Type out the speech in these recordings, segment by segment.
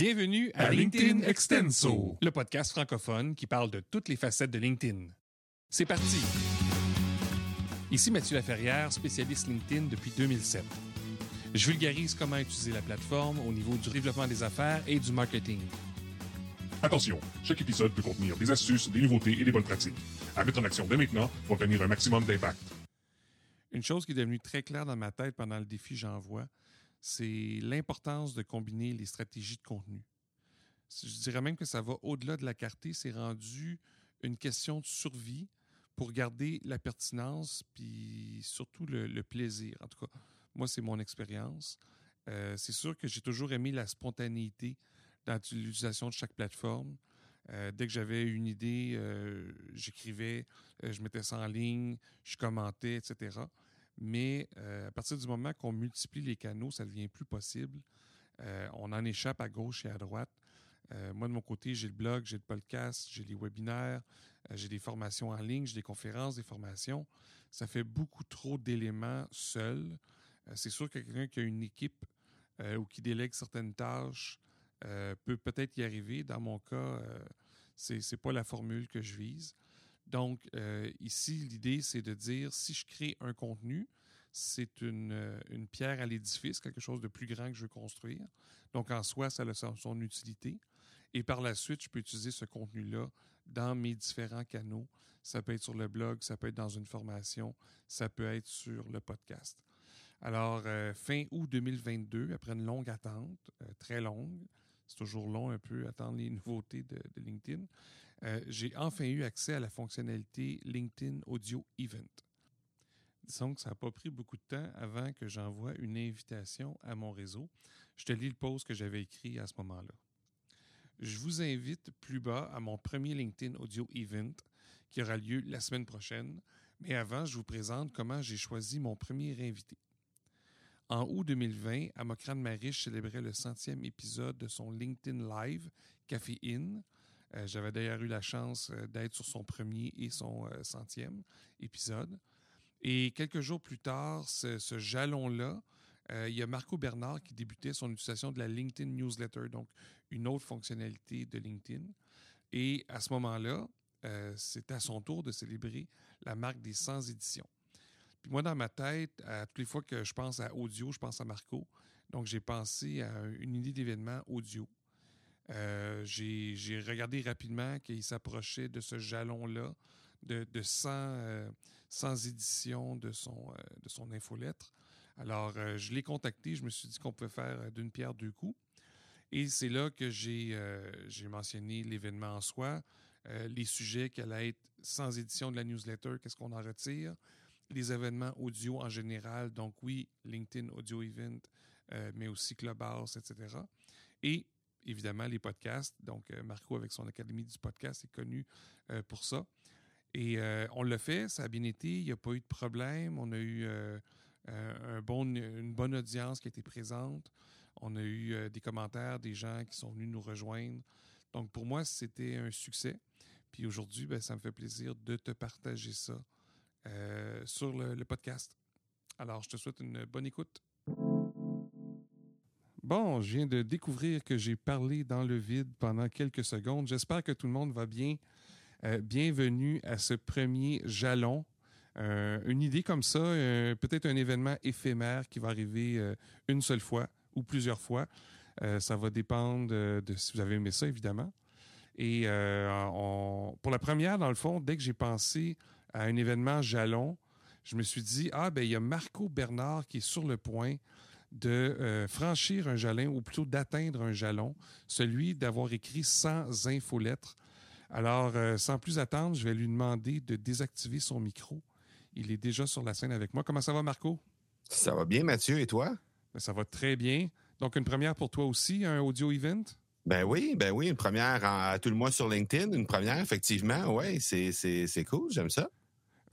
Bienvenue à, LinkedIn, Extenso, le podcast francophone qui parle de toutes les facettes de LinkedIn. C'est parti! Ici Mathieu Laferrière, spécialiste LinkedIn depuis 2007. Je vulgarise comment utiliser la plateforme au niveau du développement des affaires et du marketing. Attention, chaque épisode peut contenir des astuces, des nouveautés et des bonnes pratiques. À mettre en action dès maintenant pour obtenir un maximum d'impact. Une chose qui est devenue très claire dans ma tête pendant le défi J'envoie, c'est l'importance de combiner les stratégies de contenu. Je dirais même que ça va au-delà de la clarté, c'est rendu une question de survie pour garder la pertinence, puis surtout le, plaisir. En tout cas, moi, c'est mon expérience. Euh, c'est sûr que j'ai toujours aimé la spontanéité dans l'utilisation de chaque plateforme. Euh, dès que j'avais une idée, euh, j'écrivais, je mettais ça en ligne, je commentais, etc. Mais euh, à partir du moment qu'on multiplie les canaux, ça devient plus possible. Euh, on en échappe à gauche et à droite. Euh, moi, de mon côté, j'ai le blog, j'ai le podcast, j'ai les webinaires, j'ai des formations en ligne, j'ai des conférences, des formations. Ça fait beaucoup trop d'éléments seuls. c'est sûr que quelqu'un qui a une équipe ou qui délègue certaines tâches peut peut-être y arriver. Dans mon cas, ce n'est pas la formule que je vise. Donc, euh, ici, l'idée, c'est de dire, si je crée un contenu, c'est une, euh, une, pierre à l'édifice, quelque chose de plus grand que je veux construire. Donc, en soi, ça a son utilité. Et par la suite, je peux utiliser ce contenu-là dans mes différents canaux. Ça peut être sur le blog, ça peut être dans une formation, ça peut être sur le podcast. Alors, euh, fin août 2022, après une longue attente, très longue, c'est toujours long un peu attendre les nouveautés de, LinkedIn. Euh, j'ai enfin eu accès à la fonctionnalité LinkedIn Audio Event. Disons que ça n'a pas pris beaucoup de temps avant que j'envoie une invitation à mon réseau. Je te lis le post que j'avais écrit à ce moment-là. Je vous invite plus bas à mon premier LinkedIn Audio Event qui aura lieu la semaine prochaine. Mais avant, je vous présente comment j'ai choisi mon premier invité. En août 2020, Amokran Marish célébrait le centième épisode de son LinkedIn Live Café In. Euh, j'avais d'ailleurs eu la chance euh, d'être sur son premier et son euh, centième épisode. Et quelques jours plus tard, ce, jalon-là, il y a Marco Bernard qui débutait son utilisation de la LinkedIn Newsletter, donc une autre fonctionnalité de LinkedIn. Et à ce moment-là, c'était à son tour de célébrer la marque des 100 éditions. Puis moi, dans ma tête, toutes les fois que je pense à audio, je pense à Marco. Donc, j'ai pensé à une idée d'événement audio. Euh, j'ai regardé rapidement qu'il s'approchait de ce jalon-là, de, de 100, euh, éditions de son, euh, de son infolettre. Alors, je l'ai contacté. Je me suis dit qu'on pouvait faire d'une pierre deux coups. Et c'est là que j'ai mentionné l'événement en soi, les sujets qu'elle allait être sans édition de la newsletter, qu'est-ce qu'on en retire, les événements audio en général, donc oui, LinkedIn Audio Event, euh, mais aussi Clubhouse, etc. Et évidemment, les podcasts. Donc, euh, Marco, avec son Académie du podcast, est connu euh, pour ça. Et on l'a fait, ça a bien été, il n'y a pas eu de problème. On a eu une bonne audience qui été présente. On a eu des commentaires, des gens qui sont venus nous rejoindre. Donc, pour moi, c'était un succès. Puis aujourd'hui, ben, ça me fait plaisir de te partager ça euh, sur le, podcast. Alors, je te souhaite une bonne écoute. Bon, je viens de découvrir que j'ai parlé dans le vide pendant quelques secondes. J'espère que tout le monde va bien. Euh, bienvenue à ce premier jalon. Euh, une idée comme ça, peut-être un événement éphémère qui va arriver une seule fois ou plusieurs fois. ça va dépendre de si vous avez aimé ça, évidemment. Et pour la première, dans le fond, dès que j'ai pensé à un événement jalon, je me suis dit, ah, ben il y a Marco Bernard qui est sur le point de euh, franchir un jalon, ou plutôt d'atteindre un jalon, celui d'avoir écrit 100 infolettres. Alors, euh, sans plus attendre, je vais lui demander de désactiver son micro. Il est déjà sur la scène avec moi. Comment ça va, Marco? Ça va bien, Mathieu, et toi? Ben, ça va très bien. Donc, une première pour toi aussi, un audio event? Ben oui, ben oui, une première à tout le mois sur LinkedIn, une première, effectivement. Oui, c'est cool, j'aime ça.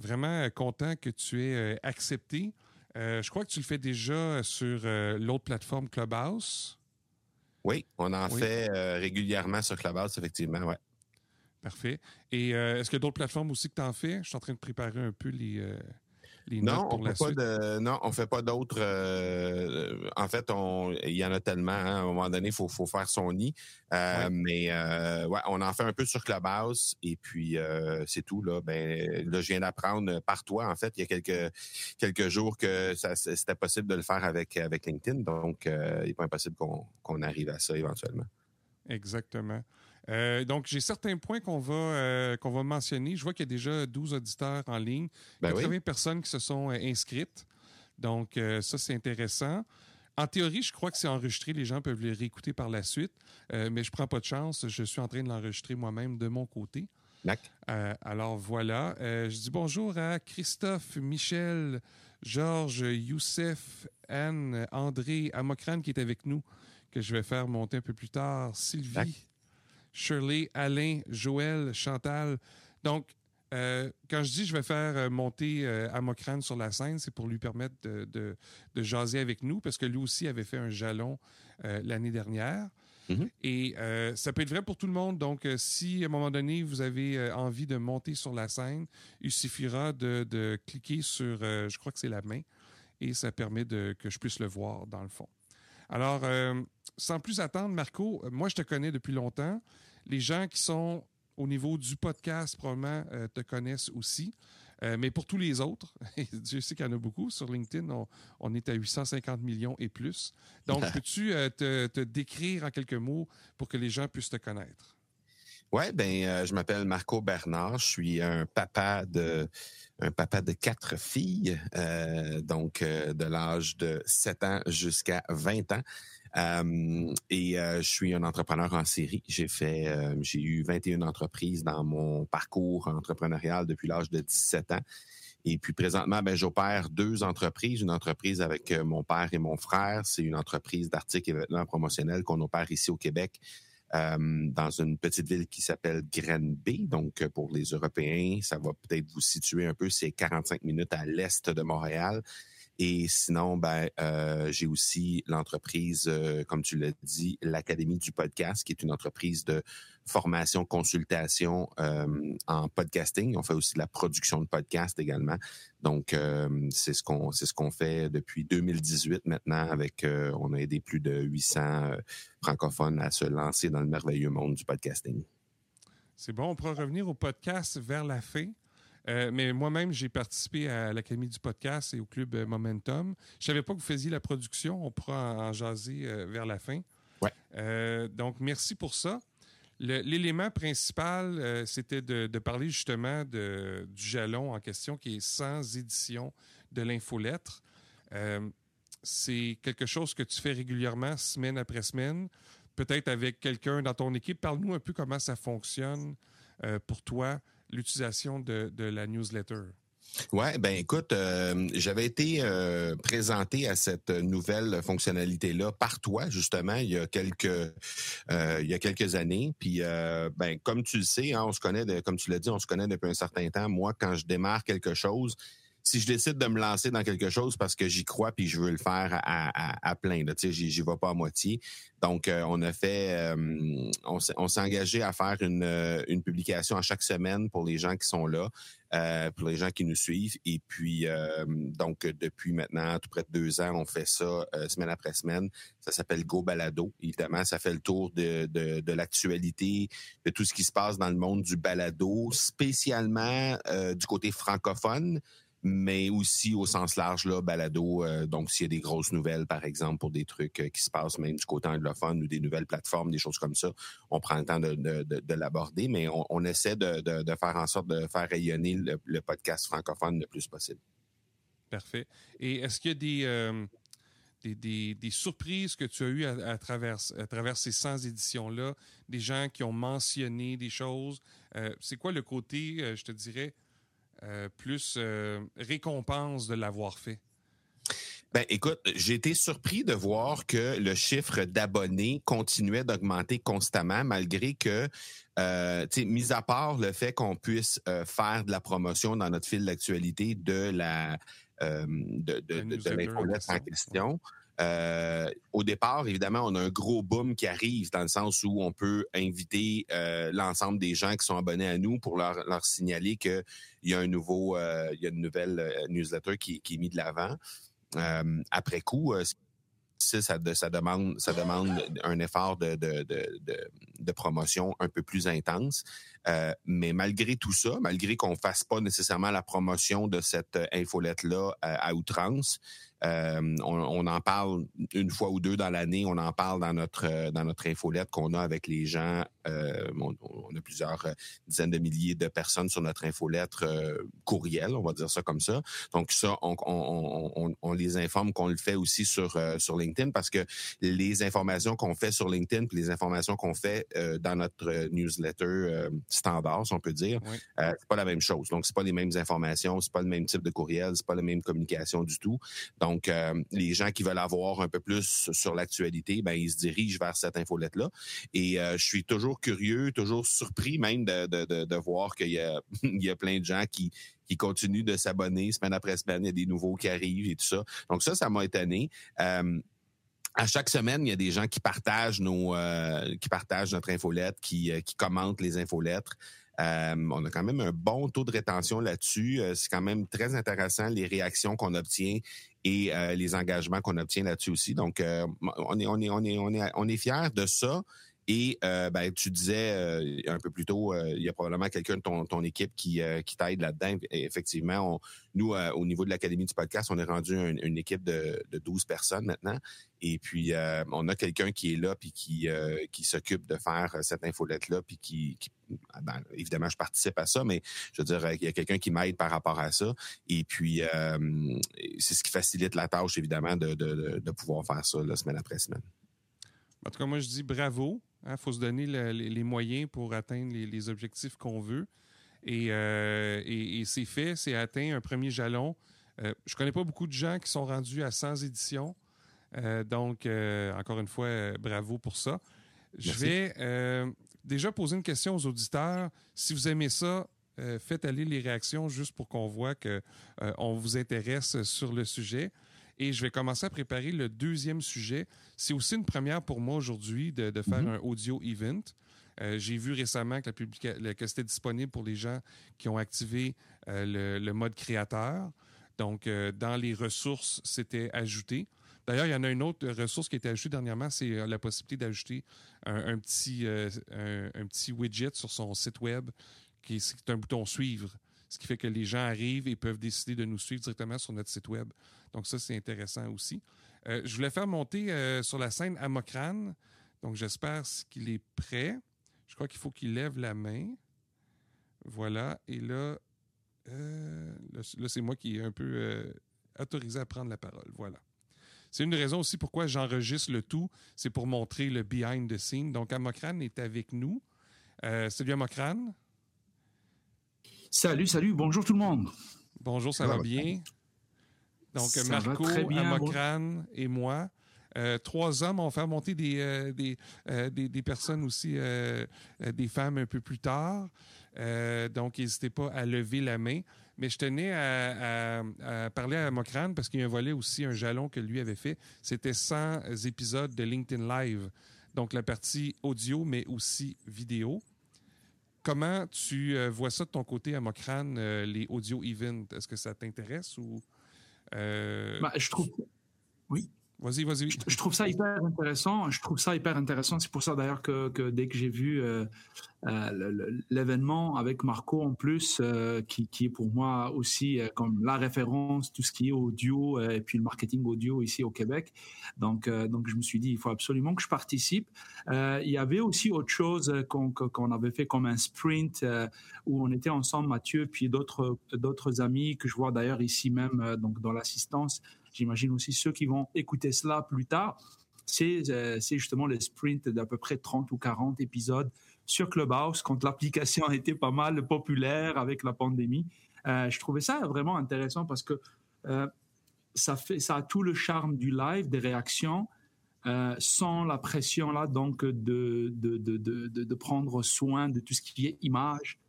Vraiment content que tu aies euh, accepté. Euh, je crois que tu le fais déjà sur euh, l'autre plateforme Clubhouse. Oui, on en fait régulièrement sur Clubhouse, effectivement, ouais. Parfait. Et est-ce qu'il y a d'autres plateformes aussi que tu en fais? Je suis en train de préparer un peu les. Les non, pour on la fait pas suite? de, non, on fait pas d'autres. euh, en fait, on, il y en a tellement. hein, à un moment donné, il faut, faut faire son nid. Euh, Ouais. Mais euh, ouais, on en fait un peu sur Clubhouse et puis c'est tout là. Ben là, je viens d'apprendre par toi. En fait, il y a quelques quelques jours que ça c'était possible de le faire avec avec LinkedIn. Donc, il n'est pas impossible qu'on qu'on arrive à ça éventuellement. Exactement. Euh, donc, j'ai certains points qu'on va, euh, qu'on va mentionner. Je vois qu'il y a déjà 12 auditeurs en ligne, Ben 80 oui. personnes qui se sont euh, inscrites. Donc, ça, c'est intéressant. En théorie, je crois que c'est enregistré. Les gens peuvent le réécouter par la suite. Mais je prends pas de chance. Je suis en train de l'enregistrer moi-même de mon côté. Euh, alors voilà. Euh, je dis bonjour à Christophe, Michel, Georges, Youssef, Anne, André, Amokran qui est avec nous, que je vais faire monter un peu plus tard. Sylvie. Shirley, Alain, Joël, Chantal. Donc, euh, quand je dis je vais faire euh, monter euh, Amokran sur la scène, c'est pour lui permettre de, de- de jaser avec nous, parce que lui aussi avait fait un jalon euh, l'année dernière. Mhm. Et ça peut être vrai pour tout le monde. Donc, si à un moment donné, vous avez envie de monter sur la scène, il suffira de, de cliquer sur, je crois que c'est la main, et ça permet de, que je puisse le voir dans le fond. Alors, sans plus attendre, Marco, moi, je te connais depuis longtemps. Les gens qui sont au niveau du podcast, probablement, euh, te connaissent aussi. Euh, mais pour tous les autres, Dieu sait qu'il y en a beaucoup sur LinkedIn, on, on est à 850 millions et plus. Donc, peux-tu euh, te, te décrire en quelques mots pour que les gens puissent te connaître? Ouais, ben je m'appelle Marco Bernard, je suis un papa de un papa de quatre filles, donc de l'âge de 7 ans jusqu'à 20 ans. Euh, et euh, je suis un entrepreneur en série. J'ai fait euh, j'ai eu 21 entreprises dans mon parcours entrepreneurial depuis l'âge de 17 ans. Et puis présentement, ben, j'opère deux entreprises. Une entreprise avec euh, mon père et mon frère. C'est une entreprise d'articles et vêtements promotionnels qu'on opère ici au Québec euh, dans une petite ville qui s'appelle Granby. Donc, euh, pour les Européens, ça va peut-être vous situer un peu, c'est 45 minutes à l'est de Montréal. Et sinon, ben, euh, j'ai aussi l'entreprise, euh, comme tu l'as dit, l'Académie du podcast, qui est une entreprise de formation, consultation euh, en podcasting. On fait aussi de la production de podcasts également. Donc, c'est ce qu'on c'est ce qu'on fait depuis 2018 maintenant. Avec, on a aidé plus de 800 euh, francophones à se lancer dans le merveilleux monde du podcasting. C'est bon, on pourra revenir au podcast vers la fin. Euh, mais moi-même, j'ai participé à l'Académie du podcast et au club euh, Momentum. Je savais pas que vous faisiez la production. On pourra en, jaser euh, vers la fin. Ouais. Donc, merci pour ça. L'élément principal, c'était de, de parler justement de, du jalon en question qui est sans édition de l'infolettre. C'est quelque chose que tu fais régulièrement, semaine après semaine, peut-être avec quelqu'un dans ton équipe. Parle-nous un peu comment ça fonctionne euh, pour toi, l'utilisation de, de la newsletter? Ouais, ben écoute, euh, j'avais été euh, présenté à cette nouvelle fonctionnalité-là par toi justement il y a quelques euh, il y a quelques années. Puis ben comme tu le sais, hein, on se connaît, comme tu l'as dit, on se connaît depuis un certain temps. Moi, quand je démarre quelque chose, si je décide de me lancer dans quelque chose parce que j'y crois puis je veux le faire à, à, à plein, tu sais, j'y, vais pas à moitié. Donc, euh, on a fait, euh, on, s'est, engagé à faire une, euh, une publication à chaque semaine pour les gens qui sont là, euh, pour les gens qui nous suivent. Et puis, euh, donc, depuis maintenant tout près de deux ans, on fait ça euh, semaine après semaine. Ça s'appelle Go Balado. Évidemment, ça fait le tour de, de, de l'actualité, de tout ce qui se passe dans le monde du balado, spécialement du côté francophone mais aussi au sens large, là, balado. euh, donc, s'il y a des grosses nouvelles, par exemple, pour des trucs euh, qui se passent même du côté anglophone ou des nouvelles plateformes, des choses comme ça, on prend le temps de, de, de, de l'aborder, mais on, essaie de, faire en sorte de faire rayonner le, podcast francophone le plus possible. Parfait. Et est-ce qu'il y a des, euh, des, des, surprises que tu as eues à, travers, à travers ces 100 éditions-là, des gens qui ont mentionné des choses? C'est quoi le côté, je te dirais, euh, plus euh, récompense de l'avoir fait? Ben, écoute, j'ai été surpris de voir que le chiffre d'abonnés continuait d'augmenter constamment, malgré que, euh, tu sais, mis à part le fait qu'on puisse euh, faire de la promotion dans notre fil d'actualité de la euh, de, de, de, en question. Euh, au départ, évidemment, on a un gros boom qui arrive dans le sens où on peut inviter euh, l'ensemble des gens qui sont abonnés à nous pour leur, leur signaler qu'il y a un nouveau, euh, il y a une nouvelle newsletter qui, est mise de l'avant. après coup, ça, demande, un effort de promotion un peu plus intense. Euh, mais malgré tout ça, malgré qu'on fasse pas nécessairement la promotion de cette infolette-là à, à outrance, euh, on, en parle une fois ou deux dans l'année. On en parle dans notre euh, dans notre infolette qu'on a avec les gens. Euh, on, a plusieurs dizaines de milliers de personnes sur notre infolettre courriel, on va dire ça comme ça. Donc ça, on, les informe qu'on le fait aussi sur sur LinkedIn parce que les informations qu'on fait sur LinkedIn, puis les informations qu'on fait dans notre newsletter standard, si on peut dire, c'est pas la même chose. Donc c'est pas les mêmes informations, c'est pas le même type de courriel, c'est pas la même communication du tout. Donc, euh, les gens qui veulent avoir un peu plus sur l'actualité, ben ils se dirigent vers cette infolette-là. Et euh, je suis toujours curieux, toujours surpris même de, de, de, de voir qu'il y a, il y a plein de gens qui, qui continuent de s'abonner semaine après semaine. Il y a des nouveaux qui arrivent et tout ça. Donc ça, ça m'a étonné. Euh, à chaque semaine, il y a des gens qui partagent nos, euh, qui partagent notre infolette, qui, qui commentent les infolettres. Euh, on a quand même un bon taux de rétention là-dessus. c'est quand même très intéressant les réactions qu'on obtient et euh, les engagements qu'on obtient là-dessus aussi. Donc, euh, on est on est on est on est on est fiers de ça. Et euh, ben, tu disais un peu plus tôt, il y a probablement quelqu'un de ton, équipe qui, t'aide là-dedans. effectivement, nous, au niveau de l'Académie du podcast, on est rendu une, équipe de, de 12 personnes maintenant. Et puis, on a quelqu'un qui est là puis qui, s'occupe de faire cette infolette-là puis qui, ah ben, évidemment, je participe à ça, mais je veux dire, il y a quelqu'un qui m'aide par rapport à ça. Et puis, euh, c'est ce qui facilite la tâche, évidemment, de, pouvoir faire ça semaine après semaine. En tout cas, moi, je dis bravo. Il hein, faut se donner les, moyens pour atteindre les, objectifs qu'on veut. Euh, et, et, c'est fait, c'est atteint un premier jalon. Euh, je connais pas beaucoup de gens qui sont rendus à 100 éditions. donc, encore une fois, bravo pour ça. Je vais déjà poser une question aux auditeurs. Si vous aimez ça, euh, faites aller les réactions juste pour qu'on voit qu'on euh, vous intéresse sur le sujet. Et je vais commencer à préparer le deuxième sujet. C'est aussi une première pour moi aujourd'hui de, faire mm-hmm. un audio event. Euh, j'ai vu récemment que, la que c'était disponible pour les gens qui ont activé le, mode créateur. Donc, dans les ressources, c'était ajouté. D'ailleurs, il y en a une autre ressource qui a été ajoutée dernièrement, c'est euh, la possibilité d'ajouter un, petit, euh, un, petit widget sur son site web qui est, un bouton suivre. Ce qui fait que les gens arrivent et peuvent décider de nous suivre directement sur notre site web. Donc ça, c'est intéressant aussi. Euh, je voulais faire monter sur la scène Amokran. Donc j'espère qu'il est prêt. Je crois qu'il faut qu'il lève la main. Voilà. Et là, là, c'est moi qui est un peu autorisé à prendre la parole. Voilà. C'est une raison aussi pourquoi j'enregistre le tout. C'est pour montrer le behind the scene. Donc, Amokran est avec nous. Euh, salut Amokran. Salut, salut. Bonjour tout le monde. Bonjour, ça, va, bien? Donc, Marco, Amokran et moi. Euh, trois hommes. On va faire monter des, euh, des, des, personnes aussi, des femmes un peu plus tard. donc, n'hésitez pas à lever la main. Mais je tenais à, parler à Mokran parce qu'il y a un volet aussi, un jalon que lui avait fait. C'était 100 épisodes de LinkedIn Live. Donc, la partie audio, mais aussi vidéo. Comment tu euh, vois ça de ton côté à Mokran, euh, les audio events? Est-ce que ça t'intéresse ou. Euh... Bah, je trouve. Oui. Je, trouve ça hyper intéressant. Je trouve ça hyper intéressant. C'est pour ça d'ailleurs que, dès que j'ai vu euh, euh, l'événement avec Marco en plus, euh, qui, est pour moi aussi comme la référence, tout ce qui est audio et puis le marketing audio ici au Québec. Donc, donc je me suis dit, il faut absolument que je participe. il y avait aussi autre chose qu'on avait fait comme un sprint où on était ensemble, Mathieu, puis d'autres d'autres amis que je vois d'ailleurs ici même donc dans l'assistance j'imagine aussi ceux qui vont écouter cela plus tard, euh, c'est justement le sprint d'à peu près 30 ou 40 épisodes sur Clubhouse quand l'application était pas mal populaire avec la pandémie. Euh, je trouvais ça vraiment intéressant parce que euh, ça, fait, ça a tout le charme du live, des réactions, sans la pression là donc de de, de, de, de, prendre soin de tout ce qui est image.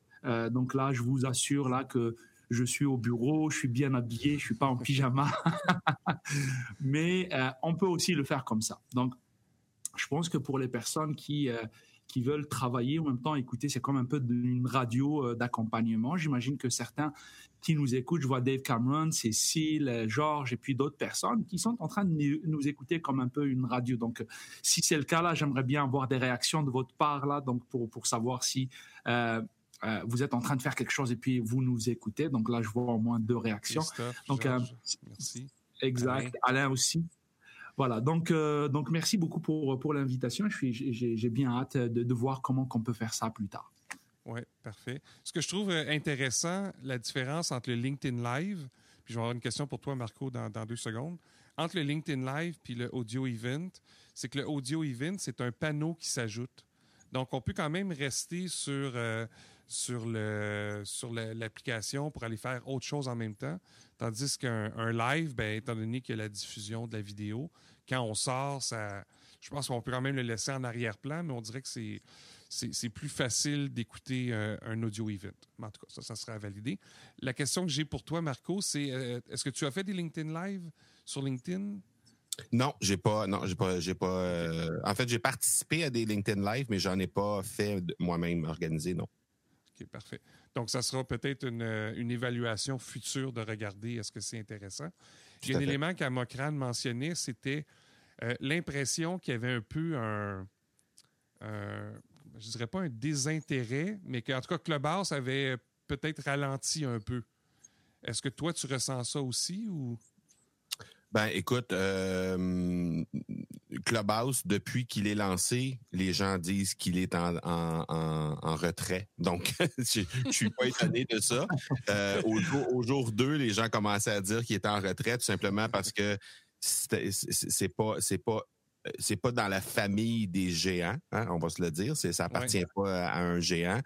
donc là, je vous assure là que je suis au bureau, je suis bien habillé, je suis pas en pyjama. Mais euh, on peut aussi le faire comme ça. Donc, je pense que pour les personnes qui euh, qui veulent travailler en même temps écouter, c'est comme un peu une radio euh, d'accompagnement. J'imagine que certains qui nous écoutent, je vois Dave Cameron, Cécile, Georges et puis d'autres personnes qui sont en train de nous écouter comme un peu une radio. Donc, si c'est le cas là, j'aimerais bien avoir des réactions de votre part là, donc pour pour savoir si euh, vous êtes en train de faire quelque chose et puis vous nous écoutez. Donc là, je vois au moins deux réactions. Donc, euh, merci. Exact. Alain, aussi. Voilà. Donc, euh, donc merci beaucoup pour, pour l'invitation. Je suis, j'ai, bien hâte de, de voir comment on peut faire ça plus tard. Oui, parfait. Ce que je trouve intéressant, la différence entre le LinkedIn Live, puis je vais avoir une question pour toi, Marco, dans, dans deux secondes. Entre le LinkedIn Live puis le Audio Event, c'est que le Audio Event, c'est un panneau qui s'ajoute. Donc, on peut quand même rester sur, sur le sur l'application pour aller faire autre chose en même temps. Tandis qu'un live, ben, étant donné qu'il y a la diffusion de la vidéo, quand on sort, ça, je pense qu'on peut quand même le laisser en arrière-plan, mais on dirait que c'est c'est plus facile d'écouter euh, un, audio event. en tout cas, ça, ça sera validé. La question que j'ai pour toi, Marco, c'est euh, est-ce que tu as fait des LinkedIn Live sur LinkedIn? Non, j'ai pas. Non, j'ai pas. J'ai pas. Euh, en fait, j'ai participé à des LinkedIn Live, mais j'en ai pas fait moi-même organisé, non. OK, parfait. Donc, ça sera peut-être une, euh, une, évaluation future de regarder est-ce que c'est intéressant. Il y a un élément qu'Amokran mentionnait, c'était euh, l'impression qu'il y avait un peu un, euh, je dirais pas un désintérêt, mais qu'en tout cas, Clubhouse avait peut-être ralenti un peu. Est-ce que toi, tu ressens ça aussi ou? Ben, écoute, euh, Clubhouse, depuis qu'il est lancé, les gens disent qu'il est en, en, retrait. Donc, je, ne suis pas étonné de ça. Euh, au, jour, au jour 2, les gens commençaient à dire qu'il était en retrait tout simplement parce que c'est pas, c'est pas c'est pas dans la famille des géants, hein, on va se le dire. Ça appartient pas à un géant.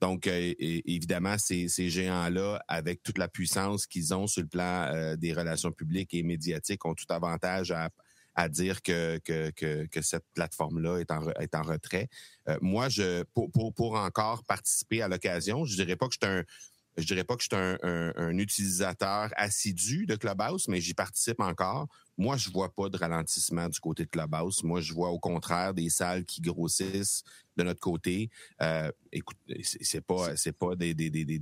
Donc, euh, évidemment, ces, ces géants-là, avec toute la puissance qu'ils ont sur le plan euh, des relations publiques et médiatiques, ont tout avantage à, à dire que, que, que, que cette plateforme-là est en, est en retrait. Euh, moi, je pour, pour, pour encore participer à l'occasion, je dirais pas que je suis un je dirais pas que je suis un, un, un, utilisateur assidu de Clubhouse, mais j'y participe encore. Moi, je vois pas de ralentissement du côté de Clubhouse. Moi, je vois au contraire des salles qui grossissent de notre côté. Euh, écoute, c'est pas, c'est pas des, des, des, des,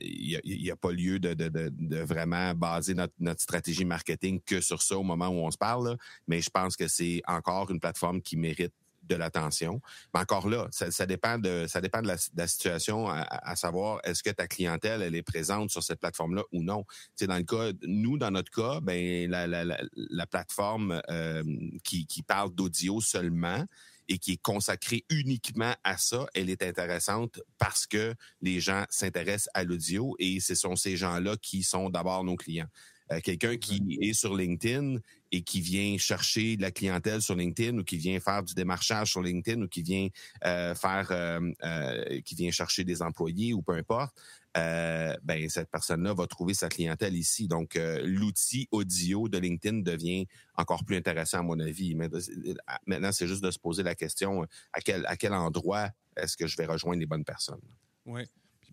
il euh, y, a, pas lieu de, de, de, de vraiment baser notre, notre, stratégie marketing que sur ça au moment où on se parle. Mais je pense que c'est encore une plateforme qui mérite de l'attention. Mais encore là, ça, dépend de ça dépend de la, situation, à, savoir est-ce que ta clientèle elle est présente sur cette plateforme-là ou non? C'est dans le cas, nous dans notre cas, ben la, la, la, plateforme euh, qui, qui parle d'audio seulement et qui est consacrée uniquement à ça, elle est intéressante parce que les gens s'intéressent à l'audio et ce sont ces gens-là qui sont d'abord nos clients. Euh, quelqu'un qui est sur LinkedIn et qui vient chercher de la clientèle sur LinkedIn ou qui vient faire du démarchage sur LinkedIn ou qui vient euh, faire euh, qui vient chercher des employés ou peu importe, ben cette personne-là va trouver sa clientèle ici. Donc l'outil audio de LinkedIn devient encore plus intéressant à mon avis. Maintenant, c'est juste de se poser la question à quel à quel endroit est-ce que je vais rejoindre les bonnes personnes? Oui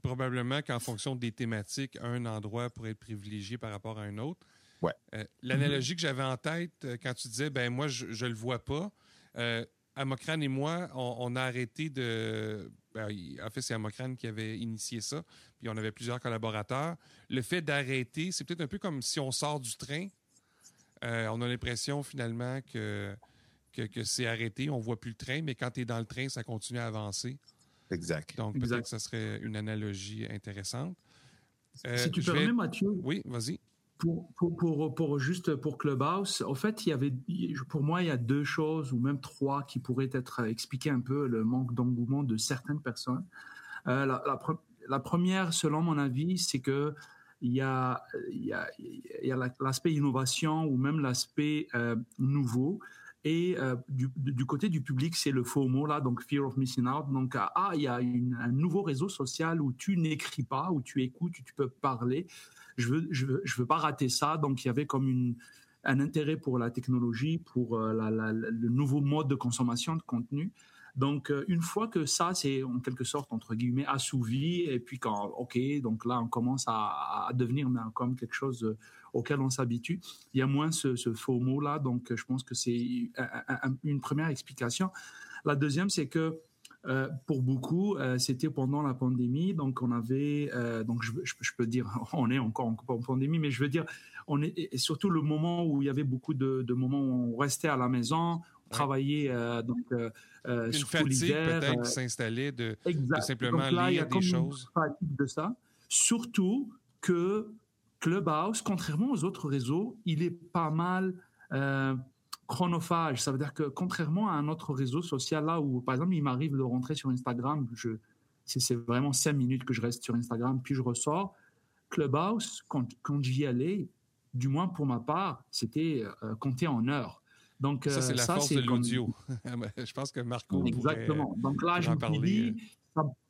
probablement qu'en fonction des thématiques, un endroit pourrait être privilégié par rapport à un autre. Ouais. Euh, l'analogie que j'avais en tête euh, quand tu disais, ben moi, je ne le vois pas. Euh, Amokran et moi, on, a arrêté de. Ben, en fait, c'est Amokran qui avait initié ça, puis on avait plusieurs collaborateurs. Le fait d'arrêter, c'est peut-être un peu comme si on sort du train. Euh, on a l'impression finalement que, que, que c'est arrêté, on voit plus le train, mais quand tu es dans le train, ça continue à avancer. Exact. Donc, peut-être que ça serait une analogie intéressante. Euh, si tu permets, Mathieu. Oui, vas-y. Pour, pour, pour, pour, juste pour Clubhouse, en fait, il y avait, pour moi, il y a deux choses ou même trois qui pourraient être expliquer un peu le manque d'engouement de certaines personnes. Euh, la, la, première, selon mon avis, c'est que il y a, il y a, il y a l'aspect innovation ou même l'aspect euh, nouveau. Et euh, du, côté du public, c'est le faux mot là, donc fear of missing out. Donc ah, ah il y a un nouveau réseau social où tu n'écris pas, où tu écoutes, où tu peux parler. Je veux, je veux, je veux pas rater ça. Donc il y avait comme une, un intérêt pour la technologie, pour euh, le nouveau mode de consommation de contenu. Donc, euh, une fois que ça, c'est en quelque sorte, entre guillemets, assouvi, et puis quand, OK, donc là, on commence à, devenir comme quelque chose auquel on s'habitue, il y a moins ce, faux mot-là. Donc, je pense que c'est une première explication. La deuxième, c'est que euh, pour beaucoup, euh, c'était pendant la pandémie, donc on avait, donc je, je, peux dire, on est encore en pandémie, mais je veux dire, on est surtout le moment où il y avait beaucoup de, de moments où on restait à la maison, travailler euh, donc euh, euh, surtout l'hiver. peut-être euh, s'installer de, de, simplement donc là, lire il y a des choses. Une de ça. Surtout que Clubhouse, contrairement aux autres réseaux, il est pas mal chronophage. Ça veut dire que contrairement à un autre réseau social là où, par exemple, il m'arrive de rentrer sur Instagram, je, c'est vraiment cinq minutes que je reste sur Instagram, puis je ressors. Clubhouse, quand, quand j'y allais, du moins pour ma part, c'était compté en heures. Donc, ça, c'est la force de l'audio. je pense que Marco. Exactement. Donc là, je me dis,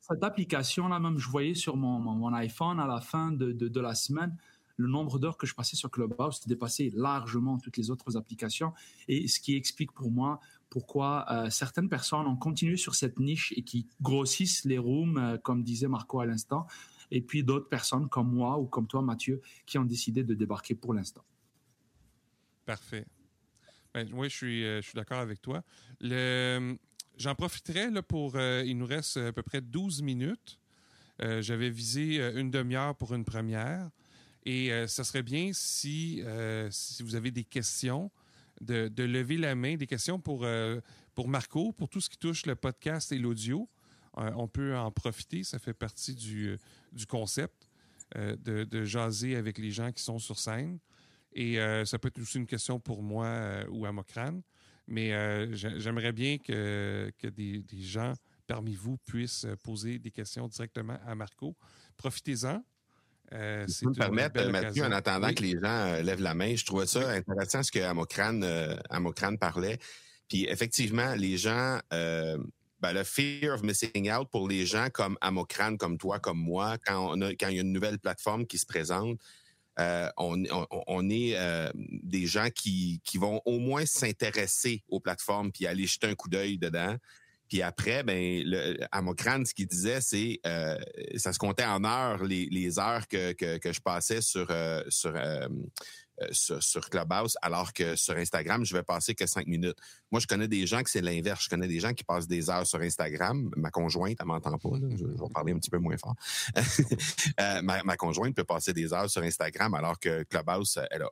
cette application-là, même, je voyais sur mon, mon, iPhone à la fin de, de, la semaine, le nombre d'heures que je passais sur Clubhouse dépassait largement toutes les autres applications. Et ce qui explique pour moi pourquoi euh, certaines personnes ont continué sur cette niche et qui grossissent les rooms, euh, comme disait Marco à l'instant, et puis d'autres personnes comme moi ou comme toi, Mathieu, qui ont décidé de débarquer pour l'instant. Parfait. Ben, oui, je suis, euh, suis d'accord avec toi. j'en profiterai là, pour. Il nous reste à peu près 12 minutes. J'avais visé une demi-heure pour une première. Et ça serait bien si, si vous avez des questions, de, lever la main, des questions pour, pour Marco, pour tout ce qui touche le podcast et l'audio. on peut en profiter, ça fait partie du, du concept de, de jaser avec les gens qui sont sur scène. Et euh, ça peut être aussi une question pour moi euh, ou à Mokran. Mais euh, j'aimerais bien que, que des, gens parmi vous puissent poser des questions directement à Marco. Profitez-en. Euh, si tu me permettre, Mathieu, en attendant que les gens lèvent la main, je trouvais ça intéressant ce que Amokran, parlait. Puis effectivement, les gens, ben, le fear of missing out pour les gens comme Amokran, comme toi, comme moi, quand, on a, quand il y a une nouvelle plateforme qui se présente, euh, on, est euh, des gens qui, qui vont au moins s'intéresser aux plateformes puis aller jeter un coup d'œil dedans. Puis après, ben, le, à ce qu'il disait, c'est euh, ça se comptait en heures les, les heures que, que, que je passais sur sur euh, sur, Clubhouse, alors que sur Instagram, je vais passer que cinq minutes. Moi, je connais des gens que c'est l'inverse. Je connais des gens qui passent des heures sur Instagram. Ma conjointe, elle m'entend pas. Je, vais parler un petit peu moins fort. Euh, ma, conjointe peut passer des heures sur Instagram, alors que Clubhouse, elle a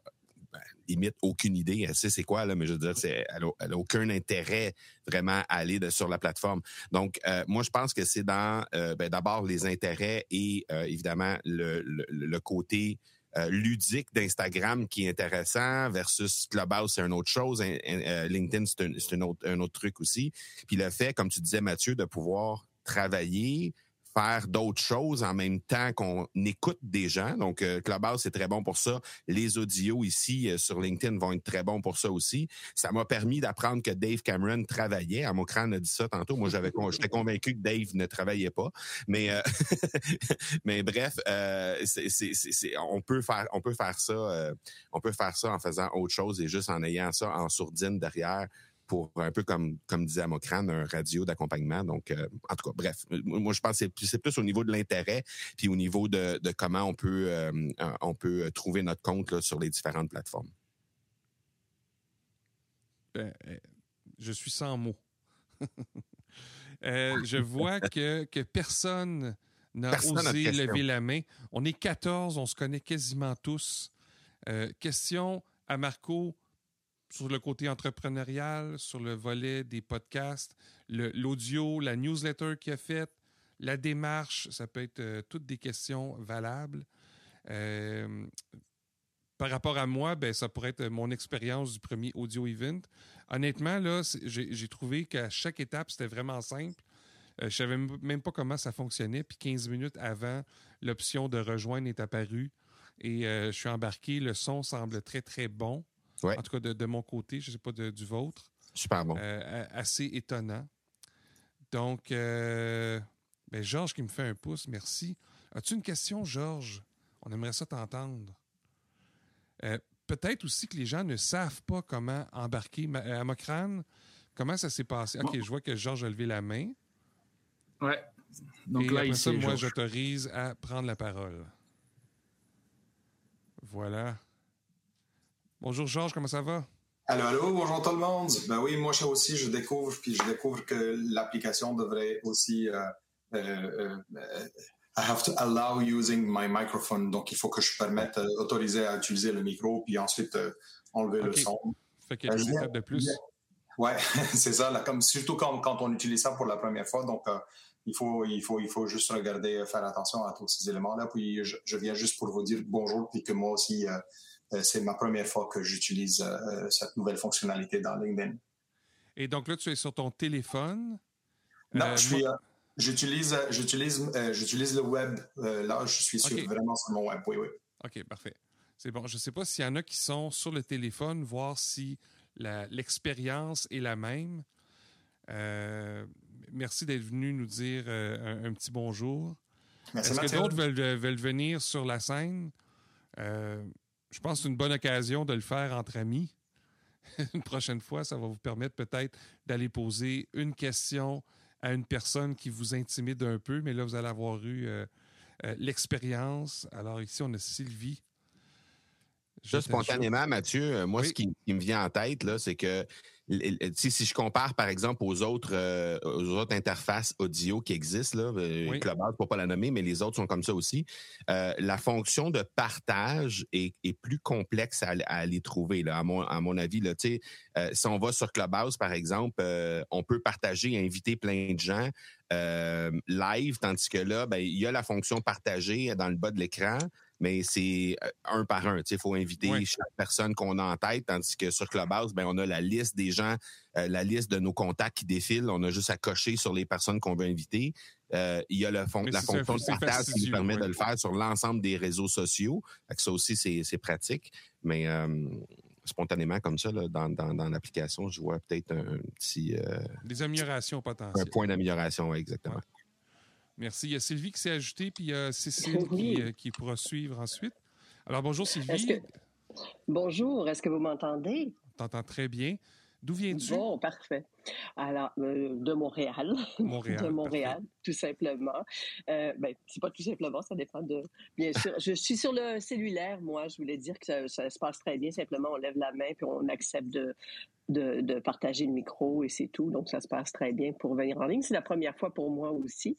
ben, limite aucune idée. Elle sait c'est quoi, là, mais je veux dire, c'est, elle, a, aucun intérêt vraiment à aller sur la plateforme. Donc, euh, moi, je pense que c'est dans ben, d'abord les intérêts et évidemment le, le côté euh, ludique d'Instagram qui est intéressant versus Clubhouse, c'est une autre chose. Euh, LinkedIn, c'est un, un, autre, un autre truc aussi. Puis le fait, comme tu disais, Mathieu, de pouvoir travailler, faire d'autres choses en même temps qu'on écoute des gens. Donc, euh, Clubhouse, c'est très bon pour ça. Les audios ici euh, sur LinkedIn vont être très bons pour ça aussi. Ça m'a permis d'apprendre que Dave Cameron travaillait. Amokran a dit ça tantôt. Moi, j'avais, j'étais convaincu que Dave ne travaillait pas. Mais, euh, mais bref, euh, on peut faire, on peut faire ça, on peut faire ça en faisant autre chose et juste en ayant ça en sourdine derrière pour un peu comme comme disait Amokran, un radio d'accompagnement. Donc, euh, en tout cas, bref, moi je pense que c'est plus au niveau de l'intérêt, puis au niveau de, comment on peut euh, on peut trouver notre compte sur les différentes plateformes. Ben, euh, je suis sans mots. je vois que, que personne n'a osé lever la main. On est 14, on se connaît quasiment tous. question à Marco sur le côté entrepreneurial, sur le volet des podcasts, l'audio, la newsletter qu'il a faite, la démarche, ça peut être euh, toutes des questions valables. Euh, par rapport à moi, ben, ça pourrait être mon expérience du premier audio event. Honnêtement, là, j'ai trouvé qu'à chaque étape, c'était vraiment simple. Euh, je savais même pas comment ça fonctionnait. Puis 15 minutes avant, l'option de rejoindre est apparue. Et je suis embarqué. Le son semble très, très bon. En tout cas, de, mon côté, je ne sais pas du vôtre. Super bon. Euh, assez étonnant. Donc, euh, ben, Georges qui me fait un pouce, merci. As-tu une question, Georges? On aimerait ça t'entendre. Euh, peut-être aussi que les gens ne savent pas comment embarquer. À Mocrane, Comment ça s'est passé? OK, je vois que Georges a levé la main. Ouais. Donc Et là, après ici, ça, moi, j'autorise à prendre la parole. Voilà. Bonjour Georges, comment ça va? Allô, allô, bonjour tout le monde. Ben oui, moi ça aussi, je découvre, puis je découvre que l'application devrait aussi euh, euh, euh, I have to allow using my microphone. Donc il faut que je permette, autoriser à utiliser le micro, puis ensuite enlever le son. Fait qu'il y a des je étapes de plus. Ouais, c'est ça. Là, comme surtout quand, quand on utilise ça pour la première fois, donc il faut il faut il faut juste regarder, faire attention à tous ces éléments-là. Puis je, je viens juste pour vous dire bonjour, puis que moi aussi c'est ma première fois que j'utilise euh, cette nouvelle fonctionnalité dans LinkedIn. Et donc là, tu es sur ton téléphone. Non, Euh, je suis, moi- euh, j'utilise, euh, j'utilise, euh, j'utilise le web. Euh, là, je suis vraiment sur mon web. Oui, oui. OK, parfait. C'est bon. Je ne sais pas s'il y en a qui sont sur le téléphone, voir si l'expérience est la même. Euh, merci d'être venu nous dire euh, un, un petit bonjour. Merci, Est-ce que d'autres veulent, veulent venir sur la scène? Je pense que c'est une bonne occasion de le faire entre amis. une prochaine fois, ça va vous permettre peut-être d'aller poser une question à une personne qui vous intimide un peu, mais là, vous allez avoir eu euh, euh, l'expérience. Alors ici, on a Sylvie. Je spontanément, Mathieu, euh, moi, Oui. ce qui, qui me vient en tête, là, c'est que si, je compare, par exemple, aux autres, euh, aux autres interfaces audio qui existent, là, euh, Oui. Clubhouse, pour pas la nommer, mais les autres sont comme ça aussi, euh, la fonction de partage est, est plus complexe à, à aller trouver, là, à, mon, à mon avis. Là, euh, si on va sur Clubhouse, par exemple, on peut partager et inviter plein de gens live, tandis que là, ben, il y a la fonction partager dans le bas de l'écran, mais c'est euh, un par un. Il faut inviter chaque personne qu'on a en tête, tandis que sur Clubhouse, ben, on a la liste des gens, euh, la liste de nos contacts qui défilent. On a juste à cocher sur les personnes qu'on veut inviter. Euh, il y a le fon- Mais la fonction de partage qui nous permet de le faire sur l'ensemble des réseaux sociaux. Fait que ça aussi, c'est pratique. Mais euh, spontanément, comme ça, là, dans, dans, dans l'application, je vois peut-être un, petit Des améliorations un potentielles. point d'amélioration, ouais, exactement. Ouais. Merci. Il y a Sylvie qui s'est ajoutée, puis il y a Cécile Oui. qui, euh, qui pourra suivre ensuite. Alors, bonjour Sylvie. que... Bonjour, est-ce que vous m'entendez? T'entends très bien. D'où viens-tu? Bon, parfait. Alors, euh, de Montréal. Montréal, de Montréal, tout simplement. Euh, ben, c'est pas tout simplement, ça dépend de. Bien sûr, je suis sur le cellulaire, moi. Je voulais dire que ça, ça se passe très bien. Simplement, on lève la main puis on accepte de, de, de partager le micro et c'est tout. Donc, ça se passe très bien pour venir en ligne. C'est la première fois pour moi aussi.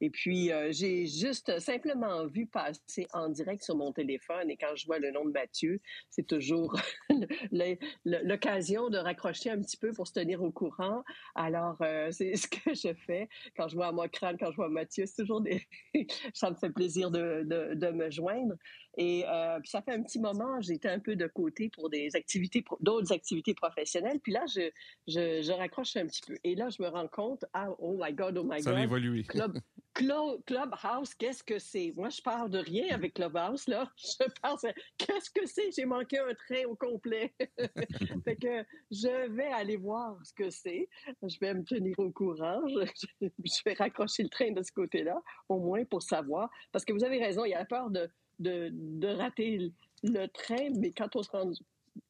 Et puis, euh, j'ai juste simplement vu passer en direct sur mon téléphone et quand je vois le nom de Mathieu, c'est toujours l'occasion de raccrocher un petit peu pour se tenir au courant. Alors, euh, c'est ce que je fais quand je vois Mocran, quand je vois Mathieu. C'est toujours des... ça me fait plaisir de, de, de me joindre. Et euh, puis ça fait un petit moment, j'étais un peu de côté pour des activités, d'autres activités professionnelles. Puis là, je, je, je raccroche un petit peu. Et là, je me rends compte, ah, oh my God, oh my Ça a God. évolué. Club, Clubhouse, qu'est-ce que c'est? Moi, je parle de rien avec Clubhouse, là. Je parle, de- qu'est-ce que c'est? J'ai manqué un train au complet. fait que je vais aller voir ce que c'est. Je vais me tenir au courant. Je, vais raccrocher le train de ce côté-là, au moins pour savoir. Parce que vous avez raison, il y a peur de, de, de rater le, le train, mais quand on se rend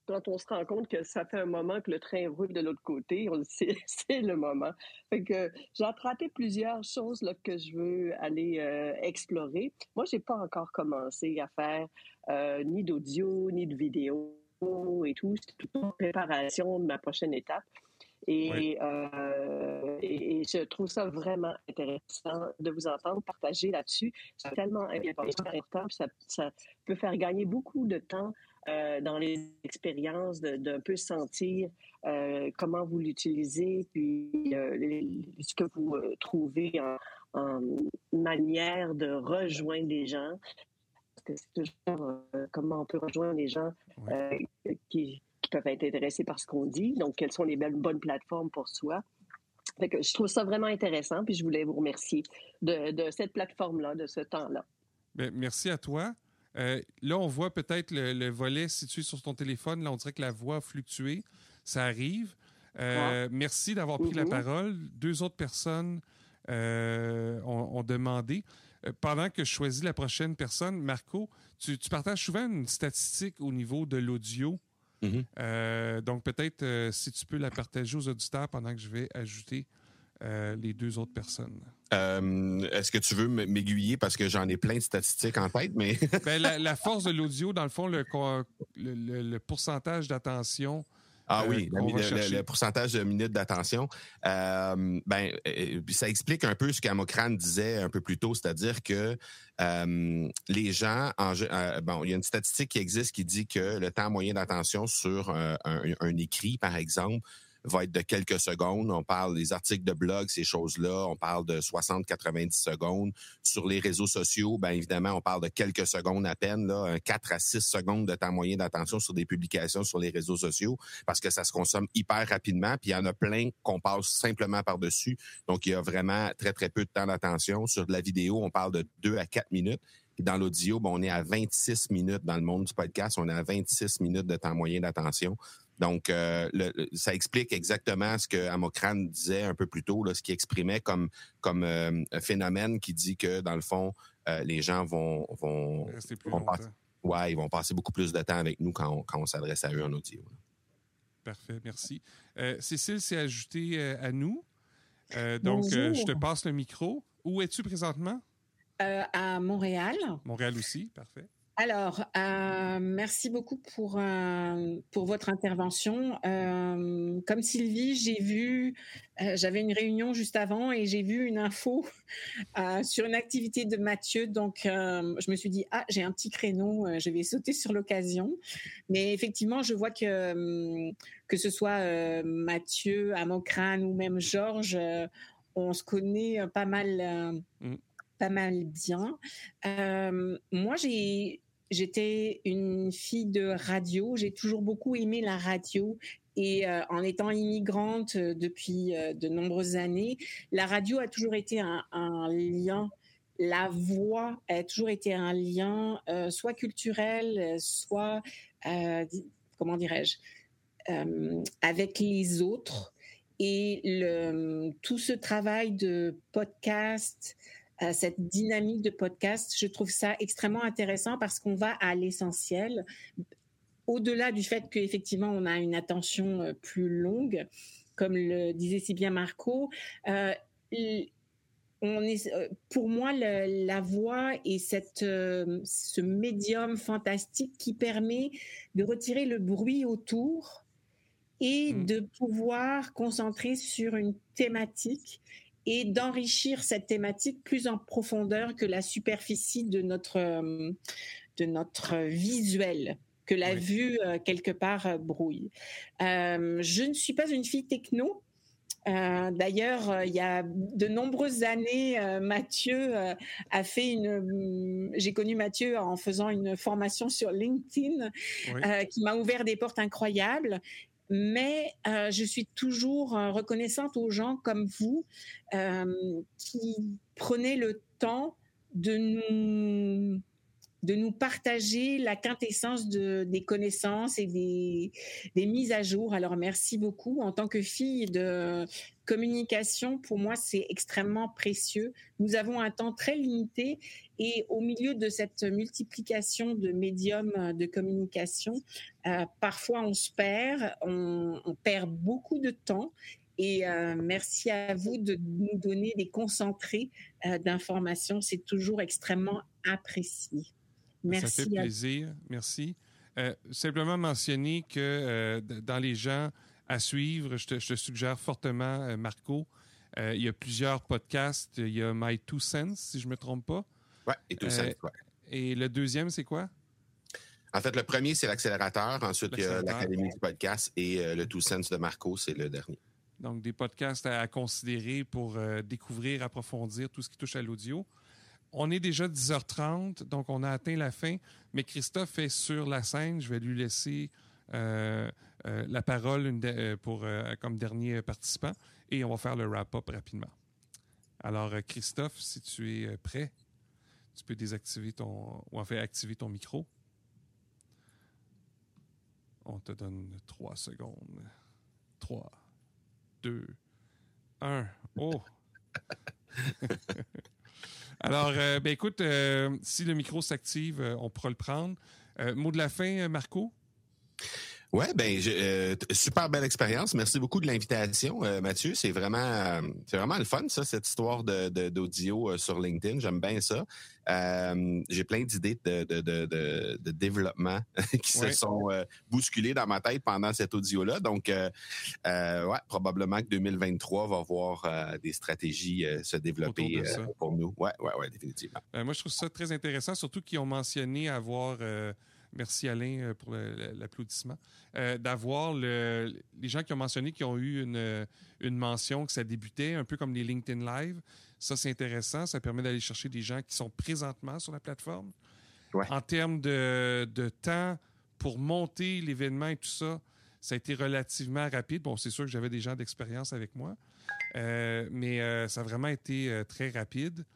quand on se rend compte que ça fait un moment que le train roule de l'autre côté, on c'est le moment. Fait que j'ai attrapé plusieurs choses là, que je veux aller euh, explorer. Moi, j'ai pas encore commencé à faire euh, ni d'audio, ni de vidéo et tout. C'est toute en préparation de ma prochaine étape. Et, Oui. euh, et, et je trouve ça vraiment intéressant de vous entendre partager là-dessus. C'est tellement important, puis ça, ça peut faire gagner beaucoup de temps euh, dans les expériences, de- d'un peu sentir euh, comment vous l'utilisez, puis euh, ce que vous trouvez en, en manière de rejoindre les gens. Parce que c'est toujours comment on peut rejoindre les gens qui, qui peuvent être intéressés par ce qu'on dit. Donc, quelles sont les belles, bonnes plateformes pour soi. Fait que je trouve ça vraiment intéressant, puis je voulais vous remercier de, de cette plateforme-là, de ce temps-là. Ben, merci à toi. Euh, là, on voit peut-être le, le volet situé sur ton téléphone. Là, on dirait que la voix a fluctué. Ça arrive. Euh, Merci d'avoir pris la Mhm. parole. Deux autres personnes euh, ont, ont demandé. Pendant que je choisis la prochaine personne, Marco, tu, tu partages souvent une statistique au niveau de l'audio Mm-hmm. donc, peut-être si tu peux la partager aux auditeurs pendant que je vais ajouter les deux autres personnes. Est-ce que tu veux m'aiguiller parce que j'en ai plein de statistiques en tête, mais ben, la, force de l'audio, dans le fond, le, le pourcentage d'attention ah euh, oui, le, pourcentage de minutes d'attention. Euh, ben, euh, ça explique un peu ce qu'Amokran disait un peu plus tôt, c'est-à-dire que les gens, en, bon, il y a une statistique qui existe qui dit que le temps moyen d'attention sur un, écrit, par exemple, va être de quelques secondes. On parle des articles de blog, ces choses-là. On parle de 60-90 secondes. Sur les réseaux sociaux, bien évidemment, on parle de quelques secondes à peine, là, 4 à 6 secondes de temps moyen d'attention sur des publications sur les réseaux sociaux parce que ça se consomme hyper rapidement. Puis il y en a plein qu'on passe simplement par-dessus. Donc, il y a vraiment très, très peu de temps d'attention. Sur de la vidéo, on parle de 2 à 4 minutes. Dans l'audio, bon, on est à 26 minutes dans le monde du podcast. On est à 26 minutes de temps moyen d'attention. Donc, euh, ça explique exactement ce que Amokran disait un peu plus tôt, là, ce qu'il exprimait comme, comme euh, phénomène qui dit que, dans le fond, euh, les gens vont, vont, passer, ouais, ils vont passer beaucoup plus de temps avec nous quand on, quand on s'adresse à eux en audio. Parfait, merci. Cécile s'est ajoutée à nous. donc, je te passe le micro. Où es-tu présentement? à Montréal. Montréal aussi, parfait. Alors, euh, merci beaucoup pour, euh, pour votre intervention. Euh, comme Sylvie, j'ai vu, j'avais une réunion juste avant et j'ai vu une info sur une activité de Mathieu. Donc, je me suis dit, ah, j'ai un petit créneau, je vais sauter sur l'occasion. Mais effectivement, je vois que, que ce soit Mathieu, Amokran ou même Georges, on se connaît pas mal. Mm. pas mal bien. moi, j'ai J'étais une fille de radio. J'ai toujours beaucoup aimé la radio. Et euh, en étant immigrante euh, depuis euh, de nombreuses années, la radio a toujours été un, lien. La voix a toujours été un lien, soit culturel, soit, comment dirais-je, avec les autres. Et tout ce travail de podcast, cette dynamique de podcast. Je trouve ça extrêmement intéressant parce qu'on va à l'essentiel. Au-delà du fait qu'effectivement, on a une attention euh, plus longue, comme le disait si bien Marco, euh, on est, euh, pour moi, la voix est cette, ce médium fantastique qui permet de retirer le bruit autour et mmh. de pouvoir concentrer sur une thématique et d'enrichir cette thématique plus en profondeur que la superficie de notre, euh, de notre visuel que la vue euh, quelque part euh, brouille. je ne suis pas une fille techno. D'ailleurs, il y a de nombreuses années, Mathieu a fait une. J'ai connu Mathieu en faisant une formation sur LinkedIn qui m'a ouvert des portes incroyables mais euh, je suis toujours euh, reconnaissante aux gens comme vous euh, qui prenaient le temps de nous de nous partager la quintessence de, des connaissances et des, mises à jour. Alors merci beaucoup. En tant que fille de communication, pour moi, c'est extrêmement précieux. Nous avons un temps très limité et au milieu de cette multiplication de médiums de communication, euh, parfois on se perd, on, on, perd beaucoup de temps. Et euh, merci à vous de nous donner des concentrés euh, d'informations. C'est toujours extrêmement apprécié. Merci. Ça fait plaisir. Merci. Euh, simplement mentionner que euh, dans les gens à suivre, je te, suggère fortement, euh, Marco, il y a plusieurs podcasts. Il y a My Two Cents, si je ne me trompe pas. Oui, et Two Cents, Et le deuxième, c'est quoi? En fait, le premier, c'est l'accélérateur. Ensuite, il y a l'Académie du podcast. Et le Two Cents de Marco, c'est le dernier. Donc, des podcasts à, considérer pour découvrir, approfondir tout ce qui touche à l'audio. On est déjà 10h30, donc on a atteint la fin, mais Christophe est sur la scène. Je vais lui laisser euh, euh, la parole euh, pour, comme dernier participant et on va faire le wrap-up rapidement. Alors, Christophe, si tu es prêt, tu peux désactiver ton, activer ton micro. On te donne trois secondes. Trois, deux, un. Oh! Alors, euh, ben écoute, euh, si le micro s'active, euh, on pourra le prendre. mot de la fin, Marco? Ouais, ben euh, super belle expérience. Merci beaucoup de l'invitation, euh, Mathieu. C'est vraiment, euh, c'est vraiment le fun ça, cette histoire de, d'audio sur LinkedIn. J'aime bien ça. j'ai plein d'idées de, de, de, de développement qui se sont bousculées dans ma tête pendant cet audio-là. Donc, ouais, probablement que 2023 va voir des stratégies se développer pour nous. Ouais, ouais, ouais, définitivement. moi, je trouve ça très intéressant, surtout qu'ils ont mentionné avoir Merci Alain euh, pour l'applaudissement. Euh, d'avoir les gens qui ont mentionné qui ont eu une, une mention que ça débutait, un peu comme les LinkedIn Live. Ça, c'est intéressant. Ça permet d'aller chercher des gens qui sont présentement sur la plateforme. En termes de, de, temps pour monter l'événement et tout ça, ça a été relativement rapide. Bon, c'est sûr que j'avais des gens d'expérience avec moi, euh, mais ça a vraiment été très rapide.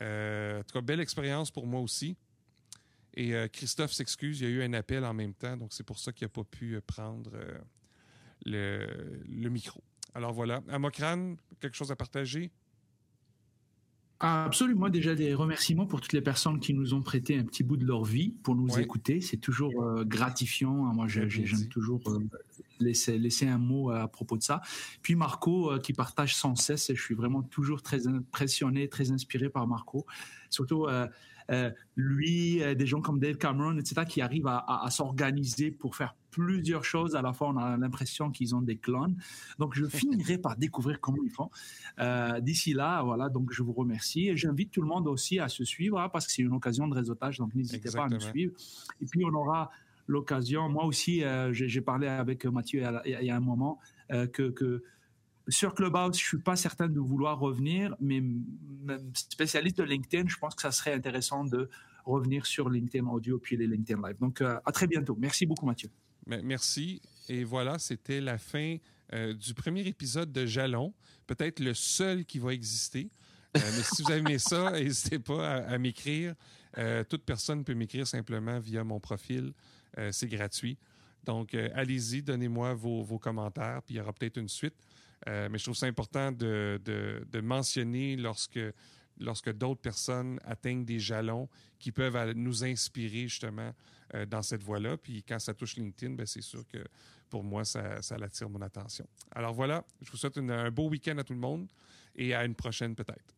en tout cas, belle expérience pour moi aussi. Et euh, Christophe s'excuse, il y a eu un appel en même temps, donc c'est pour ça qu'il n'a pas pu euh, prendre euh, le, micro. Alors voilà. Amokran, quelque chose à partager? Absolument. Déjà des remerciements pour toutes les personnes qui nous ont prêté un petit bout de leur vie pour nous écouter. C'est toujours gratifiant. Moi, j'aime toujours laisser, laisser un mot à propos de ça. Puis Marco, qui partage sans cesse. Et je suis vraiment toujours très impressionné, très inspiré par Marco. Surtout euh, lui, euh, des gens comme Dave Cameron, etc., qui arrivent à, s'organiser pour faire plusieurs choses. À la fois, on a l'impression qu'ils ont des clones. Donc, je finirai par découvrir comment ils font. Euh, d'ici là, voilà, donc je vous remercie. Et j'invite tout le monde aussi à se suivre hein, parce que c'est une occasion de réseautage. Donc, n'hésitez pas à nous suivre. Et puis, on aura l'occasion. Moi aussi, j'ai parlé avec Mathieu il y a, un moment que, que sur Clubhouse, je suis pas certain de vouloir revenir, mais spécialiste de LinkedIn, je pense que ça serait intéressant de revenir sur LinkedIn Audio puis les LinkedIn Live. Donc, euh, à très bientôt. Merci beaucoup, Mathieu. Merci. Et voilà, c'était la fin euh, du premier épisode de Jalon, peut-être le seul qui va exister. Euh, mais si vous aimez ça, n'hésitez pas à, m'écrire. toute personne peut m'écrire simplement via mon profil. C'est gratuit. Donc, allez-y, donnez-moi vos, vos commentaires, puis il y aura peut-être une suite. Euh, mais je trouve ça important de, de, mentionner lorsque, lorsque d'autres personnes atteignent des jalons qui peuvent nous inspirer justement euh, dans cette voie-là. Puis quand ça touche LinkedIn, ben c'est sûr que pour moi, ça, ça attire mon attention. Alors voilà, je vous souhaite un beau week-end à tout le monde et à une prochaine peut-être.